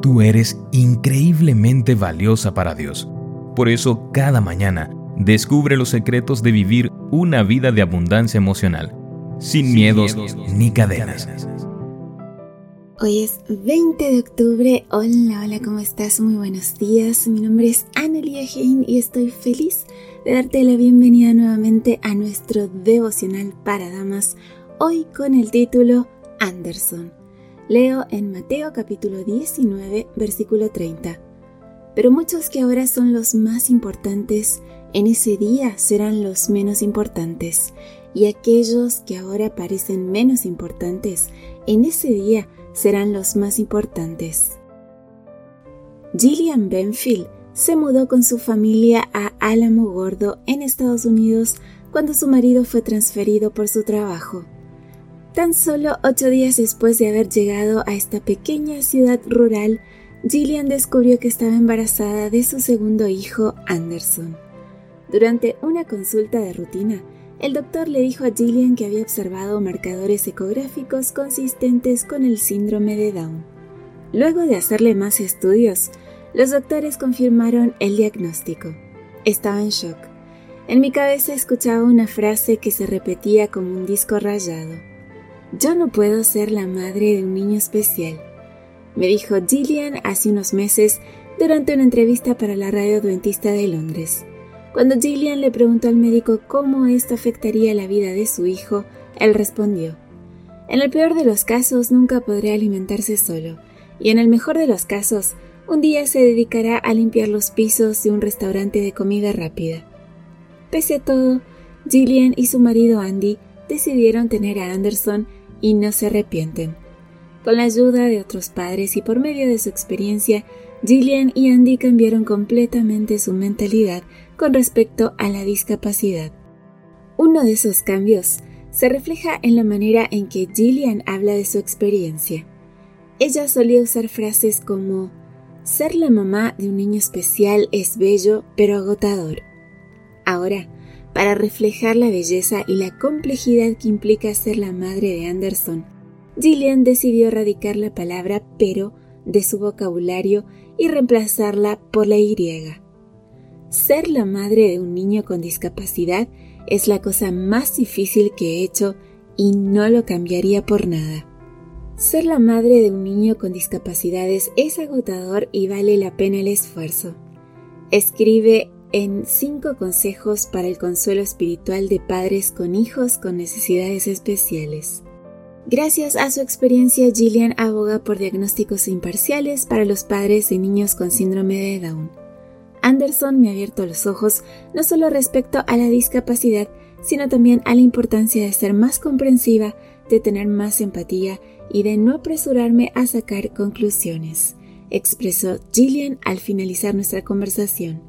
Tú eres increíblemente valiosa para Dios. Por eso, cada mañana, descubre los secretos de vivir una vida de abundancia emocional, sin, miedos, ni cadenas. Hoy es 20 de octubre. Hola, hola, ¿cómo estás? Muy buenos días. Mi nombre es Annelia Hein y estoy feliz de darte la bienvenida nuevamente a nuestro devocional para damas, hoy con el título Anderson. Leo en Mateo capítulo 19, versículo 30. Pero muchos que ahora son los más importantes, en ese día serán los menos importantes, y aquellos que ahora parecen menos importantes, en ese día serán los más importantes. Gillian Benfield se mudó con su familia a Álamo Gordo en Estados Unidos cuando su marido fue transferido por su trabajo. Tan solo ocho días después de haber llegado a esta pequeña ciudad rural, Gillian descubrió que estaba embarazada de su segundo hijo, Anderson. Durante una consulta de rutina, el doctor le dijo a Gillian que había observado marcadores ecográficos consistentes con el síndrome de Down. Luego de hacerle más estudios, los doctores confirmaron el diagnóstico. Estaba en shock. En mi cabeza escuchaba una frase que se repetía como un disco rayado. Yo no puedo ser la madre de un niño especial, me dijo Gillian hace unos meses durante una entrevista para la radio adventista de Londres. Cuando Gillian le preguntó al médico cómo esto afectaría la vida de su hijo, él respondió, En el peor de los casos nunca podrá alimentarse solo, y en el mejor de los casos, un día se dedicará a limpiar los pisos de un restaurante de comida rápida. Pese a todo, Gillian y su marido Andy decidieron tener a Anderson y no se arrepienten. Con la ayuda de otros padres y por medio de su experiencia, Gillian y Andy cambiaron completamente su mentalidad con respecto a la discapacidad. Uno de esos cambios se refleja en la manera en que Gillian habla de su experiencia. Ella solía usar frases como ser la mamá de un niño especial es bello pero agotador. Ahora, para reflejar la belleza y la complejidad que implica ser la madre de Anderson, Gillian decidió erradicar la palabra pero de su vocabulario y reemplazarla por la Y. Ser la madre de un niño con discapacidad es la cosa más difícil que he hecho y no lo cambiaría por nada. Ser la madre de un niño con discapacidades es agotador y vale la pena el esfuerzo. Escribe en cinco consejos para el consuelo espiritual de padres con hijos con necesidades especiales. Gracias a su experiencia, Gillian aboga por diagnósticos imparciales para los padres de niños con síndrome de Down. Anderson me ha abierto los ojos no solo respecto a la discapacidad, sino también a la importancia de ser más comprensiva, de tener más empatía y de no apresurarme a sacar conclusiones, expresó Gillian al finalizar nuestra conversación.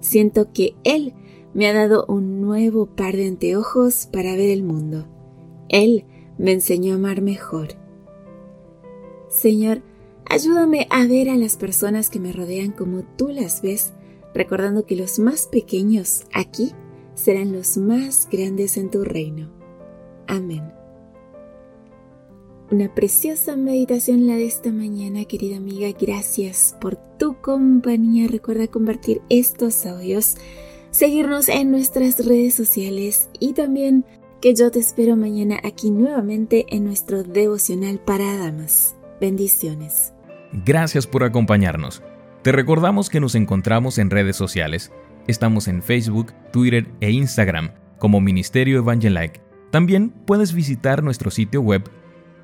Siento que él me ha dado un nuevo par de anteojos para ver el mundo. Él me enseñó a amar mejor. Señor, ayúdame a ver a las personas que me rodean como tú las ves recordando que los más pequeños aquí serán los más grandes en tu reino. Amén. Una preciosa meditación la de esta mañana, querida amiga. Gracias por tu compañía. Recuerda compartir estos audios, seguirnos en nuestras redes sociales y también que yo te espero mañana aquí nuevamente en nuestro devocional para damas. Bendiciones. Gracias por acompañarnos. Te recordamos que nos encontramos en redes sociales. Estamos en Facebook, Twitter e Instagram como Ministerio Evangelike. También puedes visitar nuestro sitio web